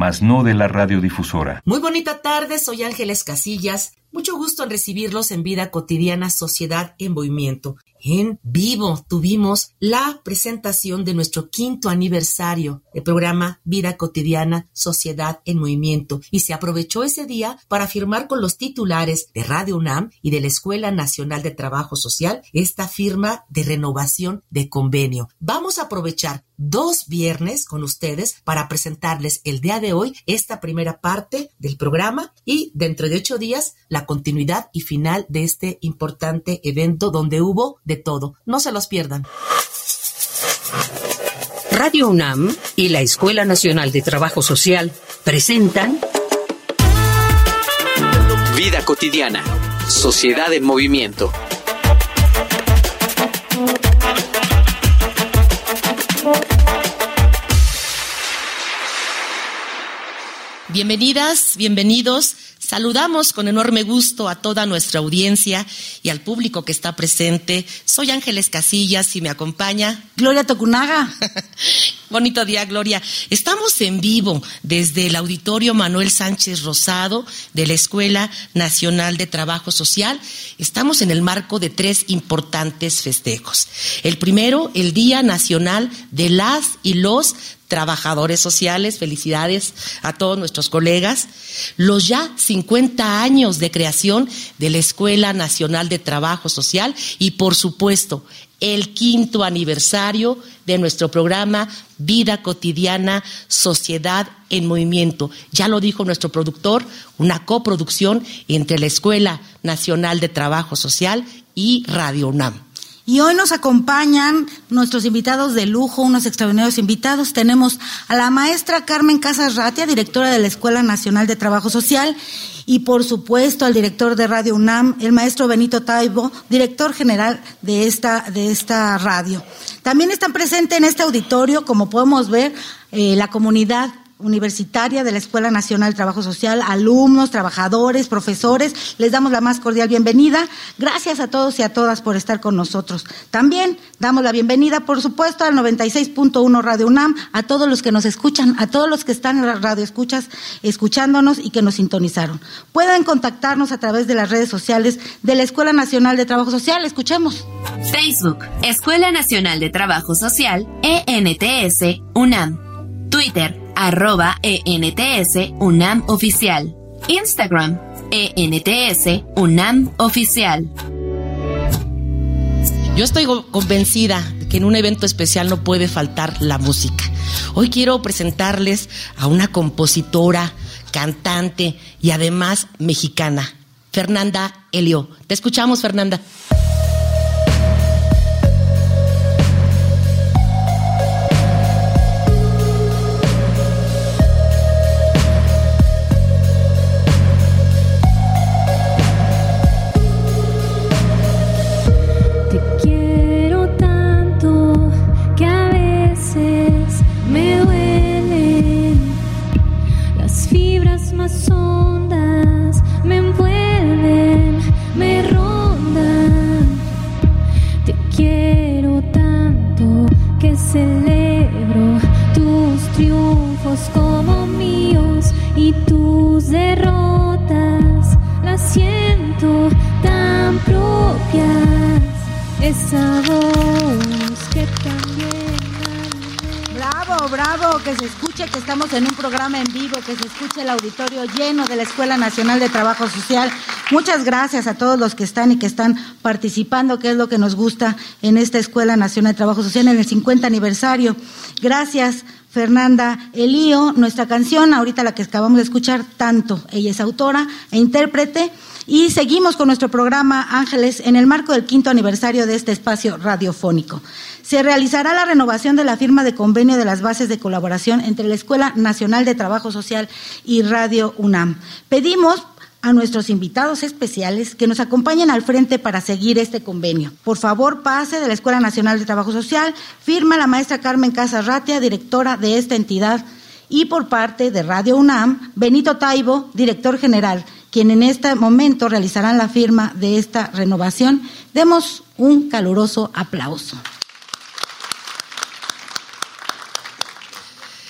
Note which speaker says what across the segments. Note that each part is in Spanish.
Speaker 1: mas no de la radiodifusora.
Speaker 2: Muy bonita tarde, soy Ángeles Casillas. Mucho gusto en recibirlos en Vida Cotidiana Sociedad en Movimiento. En vivo tuvimos la presentación de nuestro quinto aniversario del programa Vida Cotidiana Sociedad en Movimiento y se aprovechó ese día para firmar con los titulares de Radio UNAM y de la Escuela Nacional de Trabajo Social esta firma de renovación de convenio. Vamos a aprovechar dos viernes con ustedes para presentarles el día de hoy esta primera parte del programa y dentro de ocho días la continuidad y final de este importante evento donde hubo de todo. No se los pierdan.
Speaker 3: Radio UNAM y la Escuela Nacional de Trabajo Social presentan
Speaker 4: Vida cotidiana. Sociedad en movimiento.
Speaker 2: Bienvenidas, bienvenidos. Saludamos con enorme gusto a toda nuestra audiencia y al público que está presente. Soy Ángeles Casillas y me acompaña
Speaker 5: Gloria Tocunaga.
Speaker 2: Bonito día, Gloria. Estamos en vivo desde el Auditorio Manuel Sánchez Rosado de la Escuela Nacional de Trabajo Social. Estamos en el marco de tres importantes festejos. El primero, el Día Nacional de las y los trabajadores sociales, felicidades a todos nuestros colegas, los ya 50 años de creación de la Escuela Nacional de Trabajo Social y por supuesto el quinto aniversario de nuestro programa Vida Cotidiana, Sociedad en Movimiento. Ya lo dijo nuestro productor, una coproducción entre la Escuela Nacional de Trabajo Social y Radio UNAM.
Speaker 5: Y hoy nos acompañan nuestros invitados de lujo, unos extraordinarios invitados. Tenemos a la maestra Carmen Casas Ratia, directora de la Escuela Nacional de Trabajo Social, y por supuesto al director de Radio UNAM, el maestro Benito Taibo, director general de esta, de esta radio. También están presentes en este auditorio, como podemos ver, eh, la comunidad universitaria de la Escuela Nacional de Trabajo Social, alumnos, trabajadores, profesores, les damos la más cordial bienvenida. Gracias a todos y a todas por estar con nosotros. También damos la bienvenida, por supuesto, al 96.1 Radio UNAM, a todos los que nos escuchan, a todos los que están en las radio escuchas, escuchándonos y que nos sintonizaron. Pueden contactarnos a través de las redes sociales de la Escuela Nacional de Trabajo Social. Escuchemos.
Speaker 6: Facebook, Escuela Nacional de Trabajo Social, ENTS, UNAM. Twitter, arroba ENTS UNAM Oficial. Instagram, ENTS UNAM Oficial.
Speaker 2: Yo estoy convencida de que en un evento especial no puede faltar la música. Hoy quiero presentarles a una compositora, cantante y además mexicana, Fernanda Helio. Te escuchamos, Fernanda.
Speaker 5: Lleno de la Escuela Nacional de Trabajo Social. Muchas gracias a todos los que están y que están participando, que es lo que nos gusta en esta Escuela Nacional de Trabajo Social en el 50 aniversario. Gracias. Fernanda Elío, nuestra canción, ahorita la que acabamos de escuchar, tanto. Ella es autora e intérprete. Y seguimos con nuestro programa Ángeles en el marco del quinto aniversario de este espacio radiofónico se realizará la renovación de la firma de convenio de las bases de colaboración entre la Escuela Nacional de Trabajo Social y Radio UNAM. Pedimos a nuestros invitados especiales que nos acompañen al frente para seguir este convenio. Por favor, pase de la Escuela Nacional de Trabajo Social, firma la maestra Carmen Casas Ratia, directora de esta entidad, y por parte de Radio UNAM, Benito Taibo, director general, quien en este momento realizarán la firma de esta renovación. Demos un caluroso aplauso.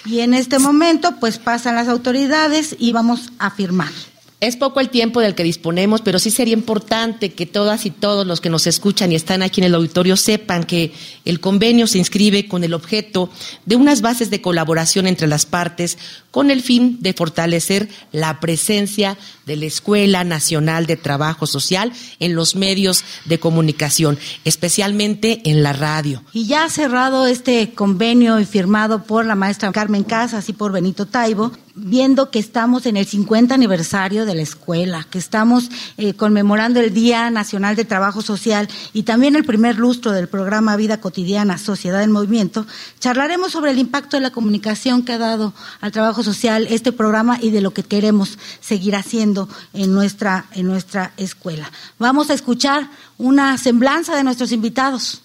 Speaker 5: Y en este momento, pues pasan las autoridades y vamos a firmar.
Speaker 2: Es poco el tiempo del que disponemos, pero sí sería importante que todas y todos los que nos escuchan y están aquí en el auditorio sepan que el convenio se inscribe con el objeto de unas bases de colaboración entre las partes con el fin de fortalecer la presencia de la Escuela Nacional de Trabajo Social en los medios de comunicación, especialmente en la radio.
Speaker 5: Y ya cerrado este convenio y firmado por la maestra Carmen Casas y por Benito Taibo, viendo que estamos en el 50 aniversario de la escuela, que estamos eh, conmemorando el Día Nacional de Trabajo Social y también el primer lustro del programa Vida Cotidiana, Sociedad en Movimiento, charlaremos sobre el impacto de la comunicación que ha dado al trabajo social este programa y de lo que queremos seguir haciendo en nuestra, en nuestra escuela. Vamos a escuchar una semblanza de nuestros invitados.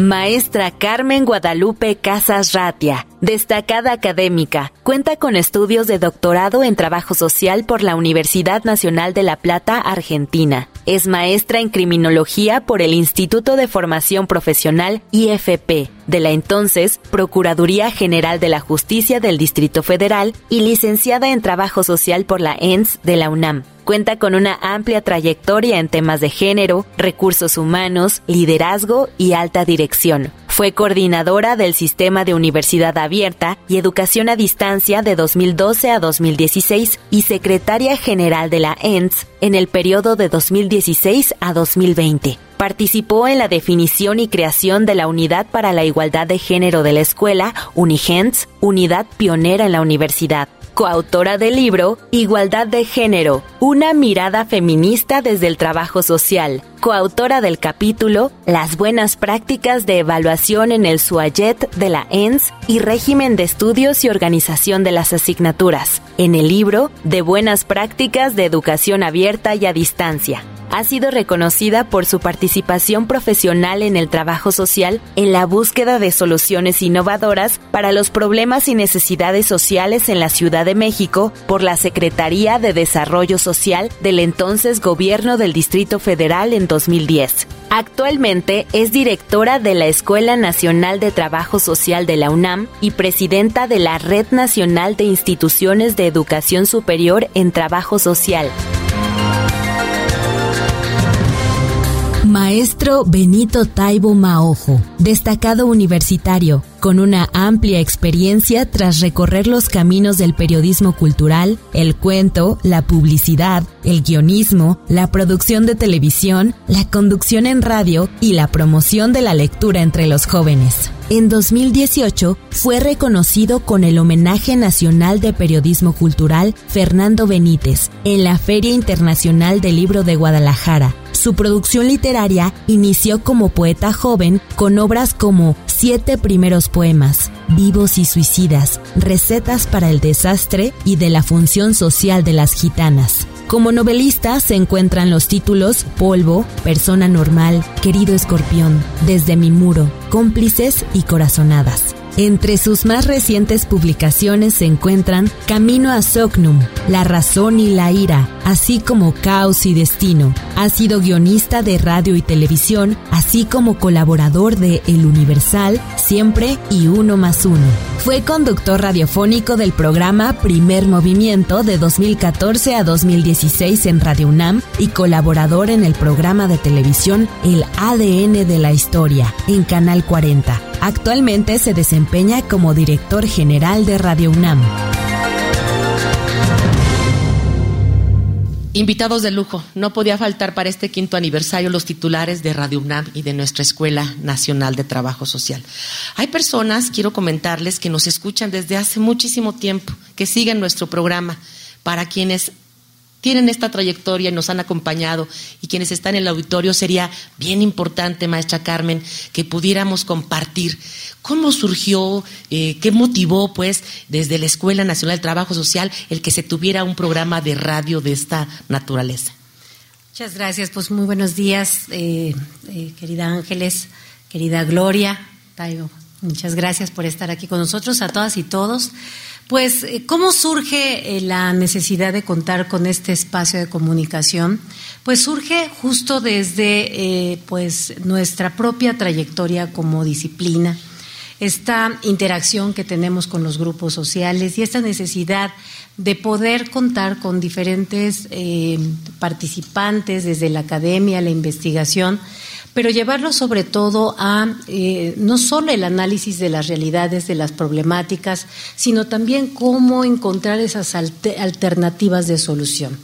Speaker 7: Maestra Carmen Guadalupe Casas Ratia, destacada académica, cuenta con estudios de doctorado en trabajo social por la Universidad Nacional de La Plata, Argentina. Es maestra en criminología por el Instituto de Formación Profesional IFP de la entonces Procuraduría General de la Justicia del Distrito Federal y licenciada en Trabajo Social por la ENS de la UNAM. Cuenta con una amplia trayectoria en temas de género, recursos humanos, liderazgo y alta dirección. Fue coordinadora del Sistema de Universidad Abierta y Educación a Distancia de 2012 a 2016 y secretaria general de la ENS en el periodo de 2016 a 2020. Participó en la definición y creación de la Unidad para la Igualdad de Género de la Escuela, Unigents, unidad pionera en la universidad coautora del libro Igualdad de Género, una mirada feminista desde el trabajo social, coautora del capítulo Las buenas prácticas de evaluación en el SUAYET de la ENS y régimen de estudios y organización de las asignaturas, en el libro De buenas prácticas de educación abierta y a distancia. Ha sido reconocida por su participación profesional en el trabajo social en la búsqueda de soluciones innovadoras para los problemas y necesidades sociales en la Ciudad de México por la Secretaría de Desarrollo Social del entonces Gobierno del Distrito Federal en 2010. Actualmente es directora de la Escuela Nacional de Trabajo Social de la UNAM y presidenta de la Red Nacional de Instituciones de Educación Superior en Trabajo Social. Maestro Benito Taibo Maojo, destacado universitario, con una amplia experiencia tras recorrer los caminos del periodismo cultural, el cuento, la publicidad, el guionismo, la producción de televisión, la conducción en radio y la promoción de la lectura entre los jóvenes. En 2018 fue reconocido con el Homenaje Nacional de Periodismo Cultural Fernando Benítez en la Feria Internacional del Libro de Guadalajara su producción literaria inició como poeta joven con obras como Siete primeros poemas, Vivos y suicidas, Recetas para el desastre y de la función social de las gitanas. Como novelista se encuentran los títulos Polvo, Persona Normal, Querido Escorpión, Desde mi muro, Cómplices y Corazonadas. Entre sus más recientes publicaciones se encuentran Camino a Socnum, La razón y la ira, así como Caos y Destino. Ha sido guionista de radio y televisión, así como colaborador de El Universal, Siempre y Uno más Uno. Fue conductor radiofónico del programa Primer Movimiento de 2014 a 2016 en Radio UNAM y colaborador en el programa de televisión El ADN de la Historia en Canal 40. Actualmente se desempeña como director general de Radio UNAM.
Speaker 2: Invitados de lujo, no podía faltar para este quinto aniversario los titulares de Radio UNAM y de nuestra Escuela Nacional de Trabajo Social. Hay personas, quiero comentarles, que nos escuchan desde hace muchísimo tiempo, que siguen nuestro programa, para quienes tienen esta trayectoria y nos han acompañado y quienes están en el auditorio, sería bien importante, maestra Carmen, que pudiéramos compartir cómo surgió, eh, qué motivó, pues, desde la Escuela Nacional del Trabajo Social el que se tuviera un programa de radio de esta naturaleza.
Speaker 8: Muchas gracias, pues muy buenos días, eh, eh, querida Ángeles, querida Gloria, Taigo, Muchas gracias por estar aquí con nosotros, a todas y todos. Pues, eh, ¿cómo surge eh, la necesidad de contar con este espacio de comunicación? Pues surge justo desde eh, pues, nuestra propia trayectoria como disciplina, esta interacción que tenemos con los grupos sociales y esta necesidad de poder contar con diferentes participantes desde la academia, la investigación, pero llevarlo sobre todo a eh, no solo el análisis de las realidades, de las problemáticas, sino también cómo encontrar esas alternativas de solución.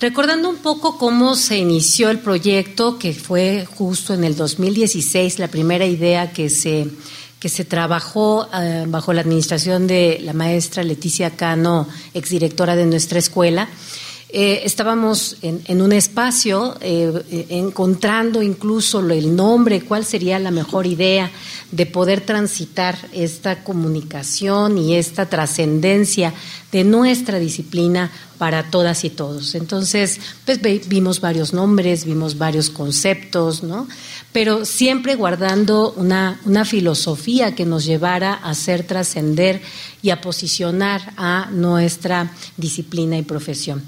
Speaker 8: Recordando un poco cómo se inició el proyecto, que fue justo en el 2016, la primera idea que se, que se trabajó eh, bajo la administración de la maestra Leticia Cano, exdirectora de nuestra escuela, eh, estábamos en, un espacio eh, encontrando incluso el nombre, cuál sería la mejor idea de poder transitar esta comunicación y esta trascendencia de nuestra disciplina para todas y todos. Entonces, pues vimos varios nombres, vimos varios conceptos, ¿no? Pero siempre guardando una, una filosofía que nos llevara a hacer trascender y a posicionar a nuestra disciplina y profesión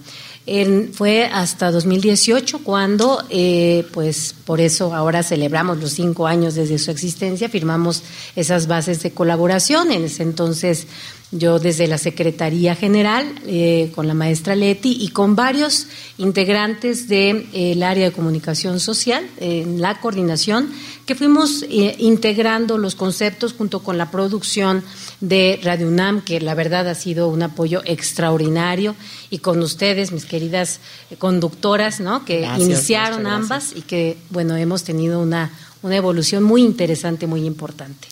Speaker 8: fue hasta 2018 cuando, eh, pues por eso ahora celebramos los cinco años desde su existencia, firmamos esas bases de colaboración. En ese entonces yo desde la Secretaría General eh, con la maestra Leti y con varios integrantes del eh, área de comunicación social en la coordinación que fuimos integrando los conceptos junto con la producción de Radio UNAM, que la verdad ha sido un apoyo extraordinario, y con ustedes, mis queridas conductoras, ¿no? que iniciaron ambas y que, bueno, hemos tenido una, una evolución muy interesante, muy importante.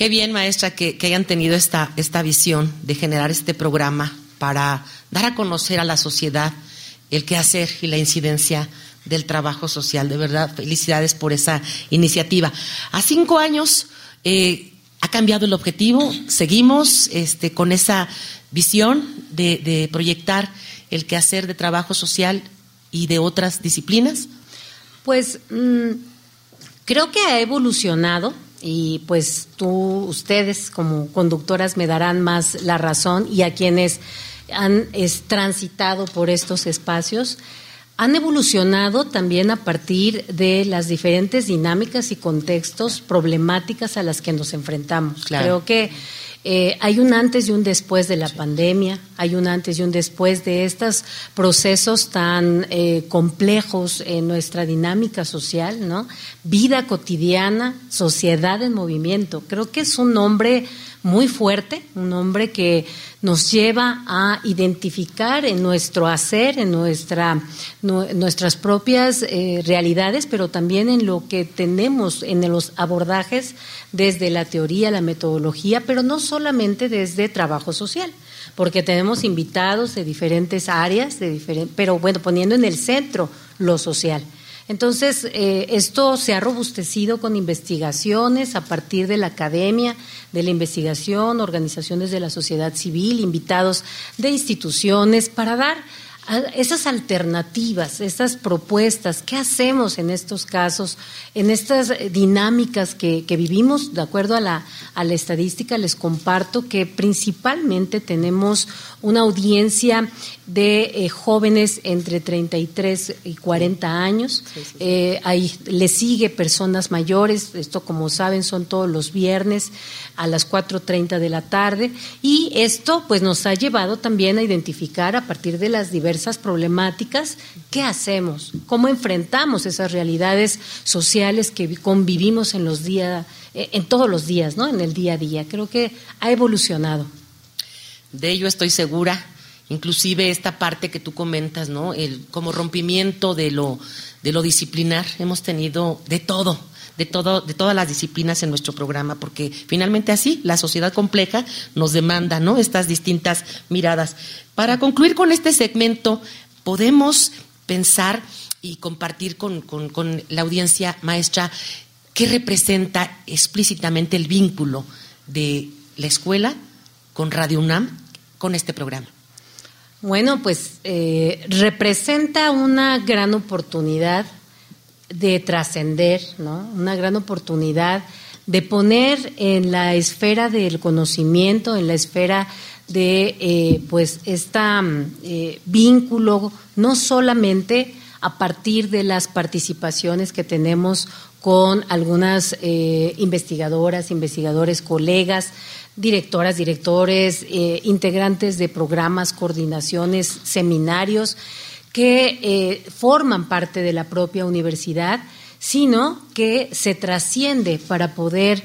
Speaker 2: Qué bien, maestra, que, hayan tenido esta, esta visión de generar este programa para dar a conocer a la sociedad el quehacer y la incidencia del trabajo social. De verdad, felicidades por esa iniciativa. A cinco años, eh, ha cambiado el objetivo, seguimos este, con esa visión de, proyectar el quehacer de trabajo social y de otras disciplinas.
Speaker 8: Pues mm, creo que ha evolucionado y pues tú, ustedes como conductoras me darán más la razón y a quienes han transitado por estos espacios han evolucionado también a partir de las diferentes dinámicas y contextos problemáticas a las que nos enfrentamos. Creo que eh, hay un antes y un después de la pandemia, hay un antes y un después de estos procesos tan eh, complejos en nuestra dinámica social, ¿no? Vida cotidiana, sociedad en movimiento. Creo que es un nombre muy fuerte, un nombre que nos lleva a identificar en nuestro hacer, en nuestra, nuestras propias eh, realidades, pero también en lo que tenemos en los abordajes desde la teoría, la metodología, pero no solamente desde trabajo social porque tenemos invitados de diferentes áreas, de pero bueno, poniendo en el centro lo social. Entonces, eh, esto se ha robustecido con investigaciones a partir de la academia, de la investigación, organizaciones de la sociedad civil, invitados de instituciones, para dar esas alternativas, esas propuestas, ¿qué hacemos en estos casos, en estas dinámicas que, vivimos? De acuerdo a la, a la estadística, les comparto que principalmente tenemos una audiencia de eh, jóvenes entre 33 y 40 años. Eh, ahí le sigue personas mayores, esto como saben son todos los viernes a las 4.30 de la tarde. Y esto pues nos ha llevado también a identificar a partir de las diversas problemáticas qué hacemos, cómo enfrentamos esas realidades sociales que convivimos en los días, eh, en todos los días, ¿no? En el día a día. Creo que ha evolucionado.
Speaker 2: De ello estoy segura inclusive esta parte que tú comentas, ¿no? El como rompimiento de lo de lo disciplinar, hemos tenido de todo, de todo de todas las disciplinas en nuestro programa porque finalmente así la sociedad compleja nos demanda, ¿no? Estas distintas miradas. Para concluir con este segmento, podemos pensar y compartir con, con la audiencia maestra qué representa explícitamente el vínculo de la escuela con Radio UNAM con este programa.
Speaker 8: Bueno, pues eh, representa una gran oportunidad de trascender, ¿no? Una gran oportunidad de poner en la esfera del conocimiento, en la esfera de eh, pues este vínculo, no solamente a partir de las participaciones que tenemos con algunas eh, investigadoras, investigadores, colegas, directoras, directores, integrantes de programas, coordinaciones, seminarios que eh, forman parte de la propia universidad, sino que se trasciende para poder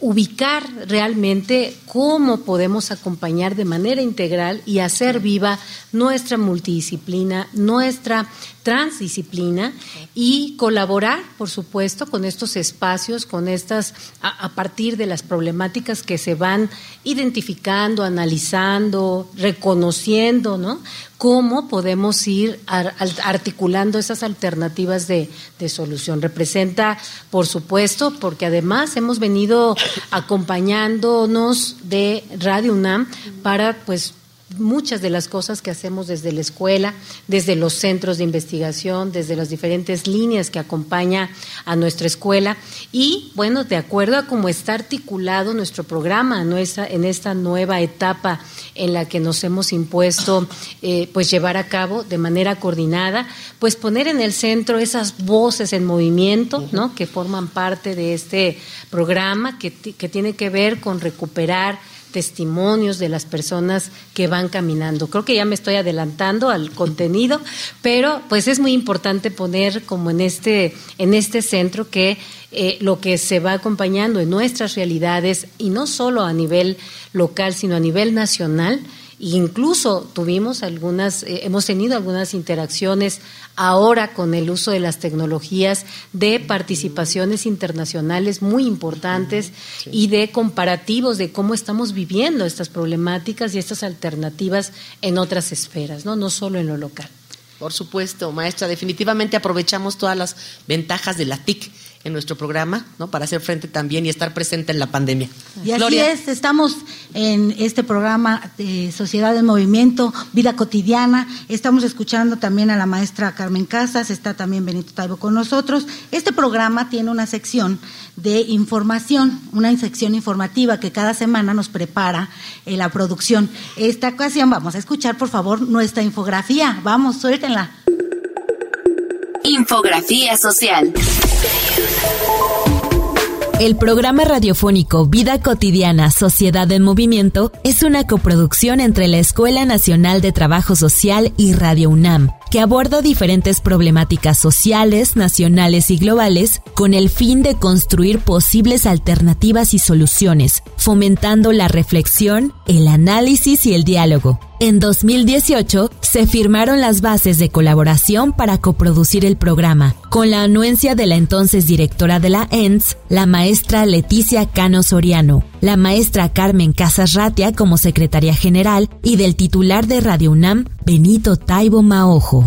Speaker 8: ubicar realmente cómo podemos acompañar de manera integral y hacer viva nuestra multidisciplina, nuestra transdisciplina y colaborar, por supuesto, con estos espacios, con estas, a, partir de las problemáticas que se van identificando, analizando, reconociendo, ¿no? Cómo podemos ir articulando esas alternativas de, de solución. Representa, por supuesto, porque además hemos venido acompañándonos de Radio UNAM para, pues, muchas de las cosas que hacemos desde la escuela, desde los centros de investigación, desde las diferentes líneas que acompaña a nuestra escuela. Y bueno, de acuerdo a cómo está articulado nuestro programa nuestra, en esta nueva etapa en la que nos hemos impuesto eh, pues llevar a cabo de manera coordinada, pues poner en el centro esas voces en movimiento, ¿no? que forman parte de este programa que, que tiene que ver con recuperar testimonios de las personas que van caminando. Creo que ya me estoy adelantando al contenido, pero pues es muy importante poner como en este, en este centro que eh, lo que se va acompañando en nuestras realidades y no solo a nivel local, sino a nivel nacional, incluso tuvimos algunas, eh, hemos tenido algunas interacciones ahora con el uso de las tecnologías de participaciones internacionales muy importantes y de comparativos de cómo estamos viviendo estas problemáticas y estas alternativas en otras esferas, no, no solo en lo local.
Speaker 2: Por supuesto, maestra, definitivamente aprovechamos todas las ventajas de la TIC en nuestro programa, ¿no? Para hacer frente también y estar presente en la pandemia.
Speaker 5: Y así es, estamos en este programa de Sociedad en Movimiento, Vida Cotidiana. Estamos escuchando también a la maestra Carmen Casas, está también Benito Taibo con nosotros. Este programa tiene una sección de información, una sección informativa que cada semana nos prepara en la producción. Esta ocasión vamos a escuchar, por favor, nuestra infografía. Vamos, suéltenla.
Speaker 6: Infografía social.
Speaker 7: El programa radiofónico Vida Cotidiana, Sociedad en Movimiento es una coproducción entre la Escuela Nacional de Trabajo Social y Radio UNAM, que aborda diferentes problemáticas sociales, nacionales y globales con el fin de construir posibles alternativas y soluciones, fomentando la reflexión, el análisis y el diálogo en 2018 se firmaron las bases de colaboración para coproducir el programa, con la anuencia de la entonces directora de la ENS, la maestra Leticia Cano Soriano, la maestra Carmen Casas Ratia como secretaria general y del titular de Radio UNAM, Benito Taibo Maojo.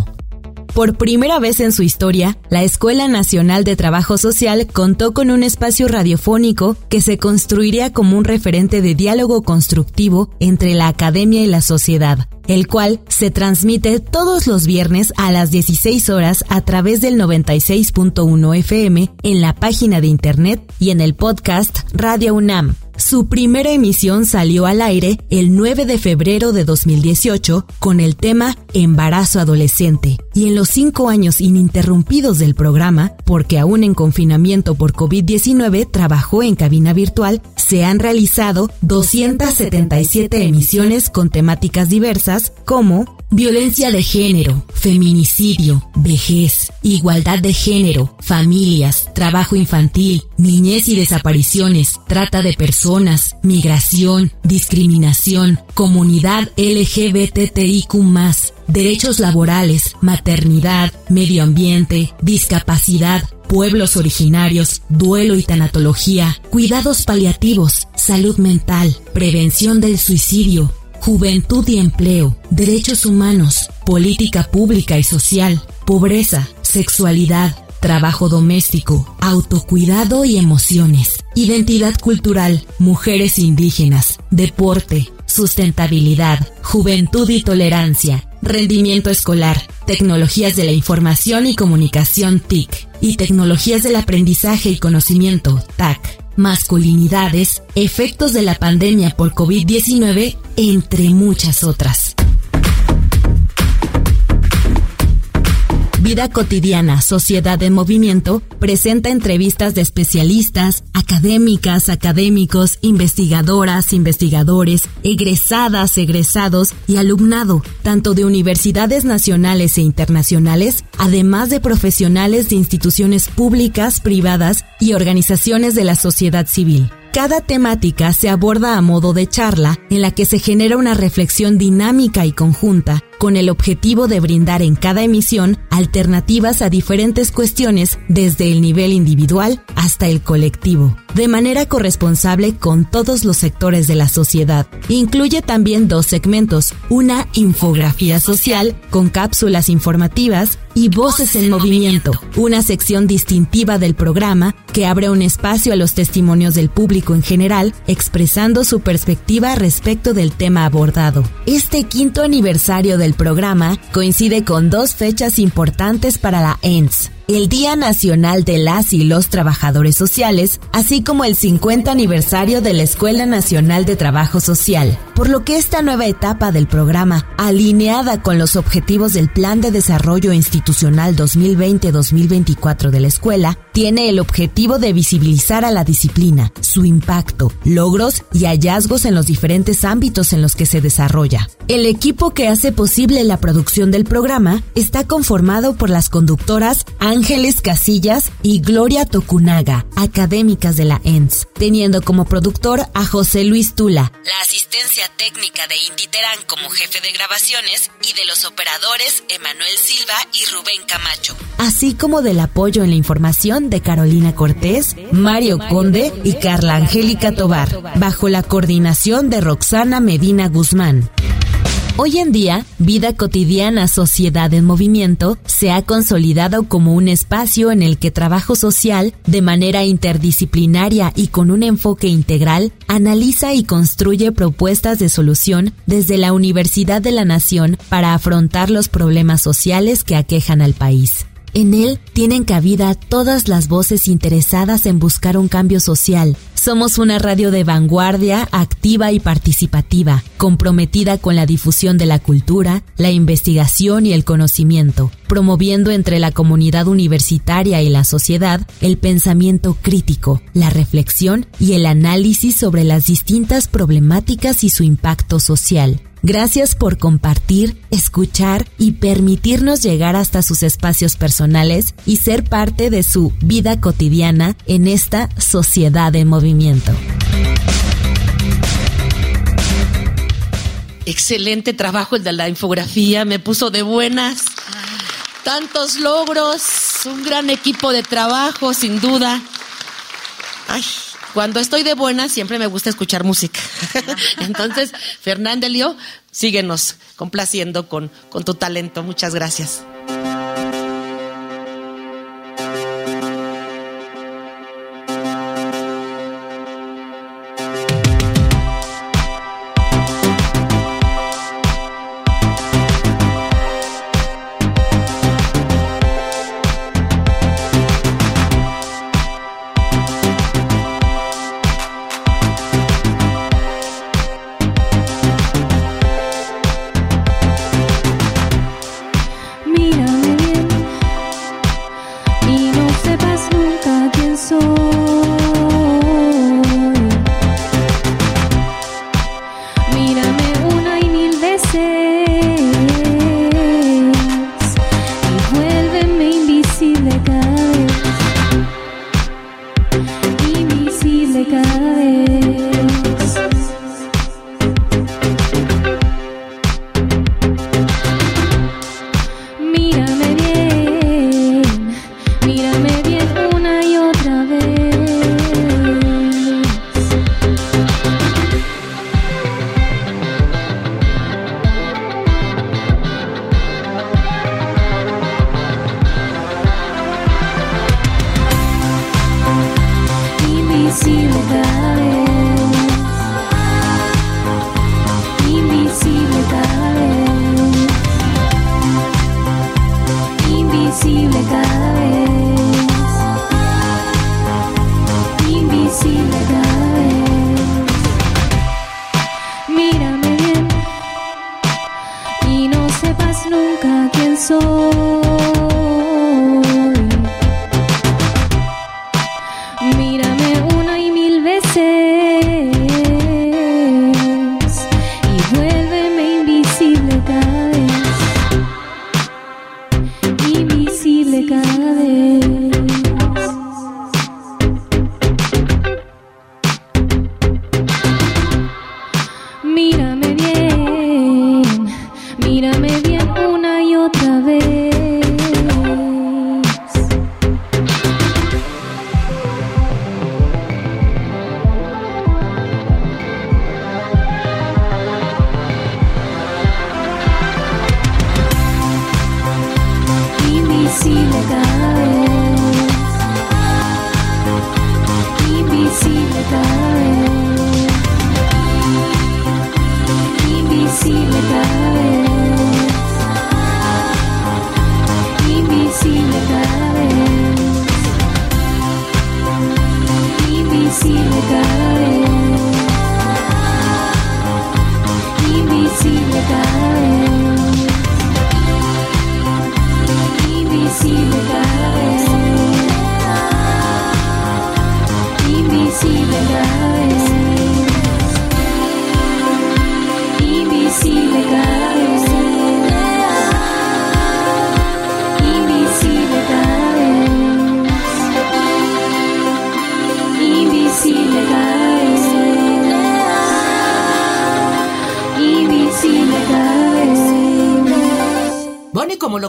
Speaker 7: Por primera vez en su historia, la Escuela Nacional de Trabajo Social contó con un espacio radiofónico que se construiría como un referente de diálogo constructivo entre la academia y la sociedad, el cual se transmite todos los viernes a las 16 horas a través del 96.1 FM en la página de internet y en el podcast Radio UNAM. Su primera emisión salió al aire el 9 de febrero de 2018 con el tema Embarazo Adolescente. Y en los cinco años ininterrumpidos del programa, porque aún en confinamiento por COVID-19 trabajó en cabina virtual, se han realizado 277 emisiones con temáticas diversas como Violencia de género, feminicidio, vejez, igualdad de género, familias, trabajo infantil, niñez y desapariciones, trata de personas, migración, discriminación, comunidad LGBTIQ+, derechos laborales, maternidad, medio ambiente, discapacidad, pueblos originarios, duelo y tanatología, cuidados paliativos, salud mental, prevención del suicidio, juventud y empleo, derechos humanos, política pública y social, pobreza, sexualidad, trabajo doméstico, autocuidado y emociones, identidad cultural, mujeres indígenas, deporte, sustentabilidad, juventud y tolerancia, rendimiento escolar, tecnologías de la información y comunicación TIC y tecnologías del aprendizaje y conocimiento TAC masculinidades, efectos de la pandemia por COVID-19, entre muchas otras. Vida cotidiana, Sociedad en Movimiento presenta entrevistas de especialistas, académicas, académicos, investigadoras, investigadores, egresadas, egresados y alumnado, tanto de universidades nacionales e internacionales, además de profesionales de instituciones públicas, privadas y organizaciones de la sociedad civil. Cada temática se aborda a modo de charla en la que se genera una reflexión dinámica y conjunta con el objetivo de brindar en cada emisión alternativas a diferentes cuestiones desde el nivel individual hasta el colectivo, de manera corresponsable con todos los sectores de la sociedad. Incluye también dos segmentos, una infografía social con cápsulas informativas y Voces en Movimiento, una sección distintiva del programa que abre un espacio a los testimonios del público en general, expresando su perspectiva respecto del tema abordado. Este quinto aniversario del programa coincide con dos fechas importantes para la ENS el Día Nacional de las y los Trabajadores Sociales, así como el 50 aniversario de la Escuela Nacional de Trabajo Social, por lo que esta nueva etapa del programa, alineada con los objetivos del Plan de Desarrollo Institucional 2020-2024 de la escuela, tiene el objetivo de visibilizar a la disciplina, su impacto, logros y hallazgos en los diferentes ámbitos en los que se desarrolla. El equipo que hace posible la producción del programa está conformado por las conductoras Ángeles Casillas y Gloria Tokunaga, académicas de la ENS, teniendo como productor a José Luis Tula, la asistencia técnica de Intiterán como jefe de grabaciones y de los operadores Emanuel Silva y Rubén Camacho, así como del apoyo en la información de Carolina Cortés, Mario Conde y Carla Angélica Tobar, bajo la coordinación de Roxana Medina Guzmán. Hoy en día, Vida Cotidiana Sociedad en Movimiento se ha consolidado como un espacio en el que trabajo social, de manera interdisciplinaria y con un enfoque integral, analiza y construye propuestas de solución desde la Universidad de la Nación para afrontar los problemas sociales que aquejan al país. En él tienen cabida todas las voces interesadas en buscar un cambio social. Somos una radio de vanguardia, activa y participativa, comprometida con la difusión de la cultura, la investigación y el conocimiento, promoviendo entre la comunidad universitaria y la sociedad el pensamiento crítico, la reflexión y el análisis sobre las distintas problemáticas y su impacto social. Gracias por compartir, escuchar y permitirnos llegar hasta sus espacios personales y ser parte de su vida cotidiana en esta sociedad de movimiento.
Speaker 2: Excelente trabajo el de la infografía, me puso de buenas. Tantos logros, un gran equipo de trabajo, sin duda. Ay, cuando estoy de buena, siempre me gusta escuchar música. Entonces, Fernandelio, síguenos complaciendo con, con tu talento. Muchas gracias.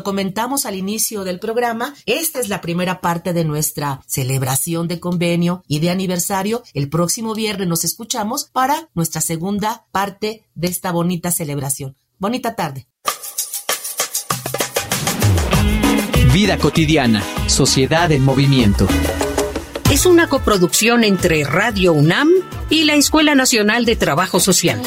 Speaker 2: Comentamos al inicio del programa, esta es la primera parte de nuestra celebración de convenio y de aniversario. El próximo viernes nos escuchamos para nuestra segunda parte de esta bonita celebración. Bonita tarde.
Speaker 4: Vida cotidiana, sociedad en movimiento.
Speaker 3: Es una coproducción entre Radio UNAM y la Escuela Nacional de Trabajo Social.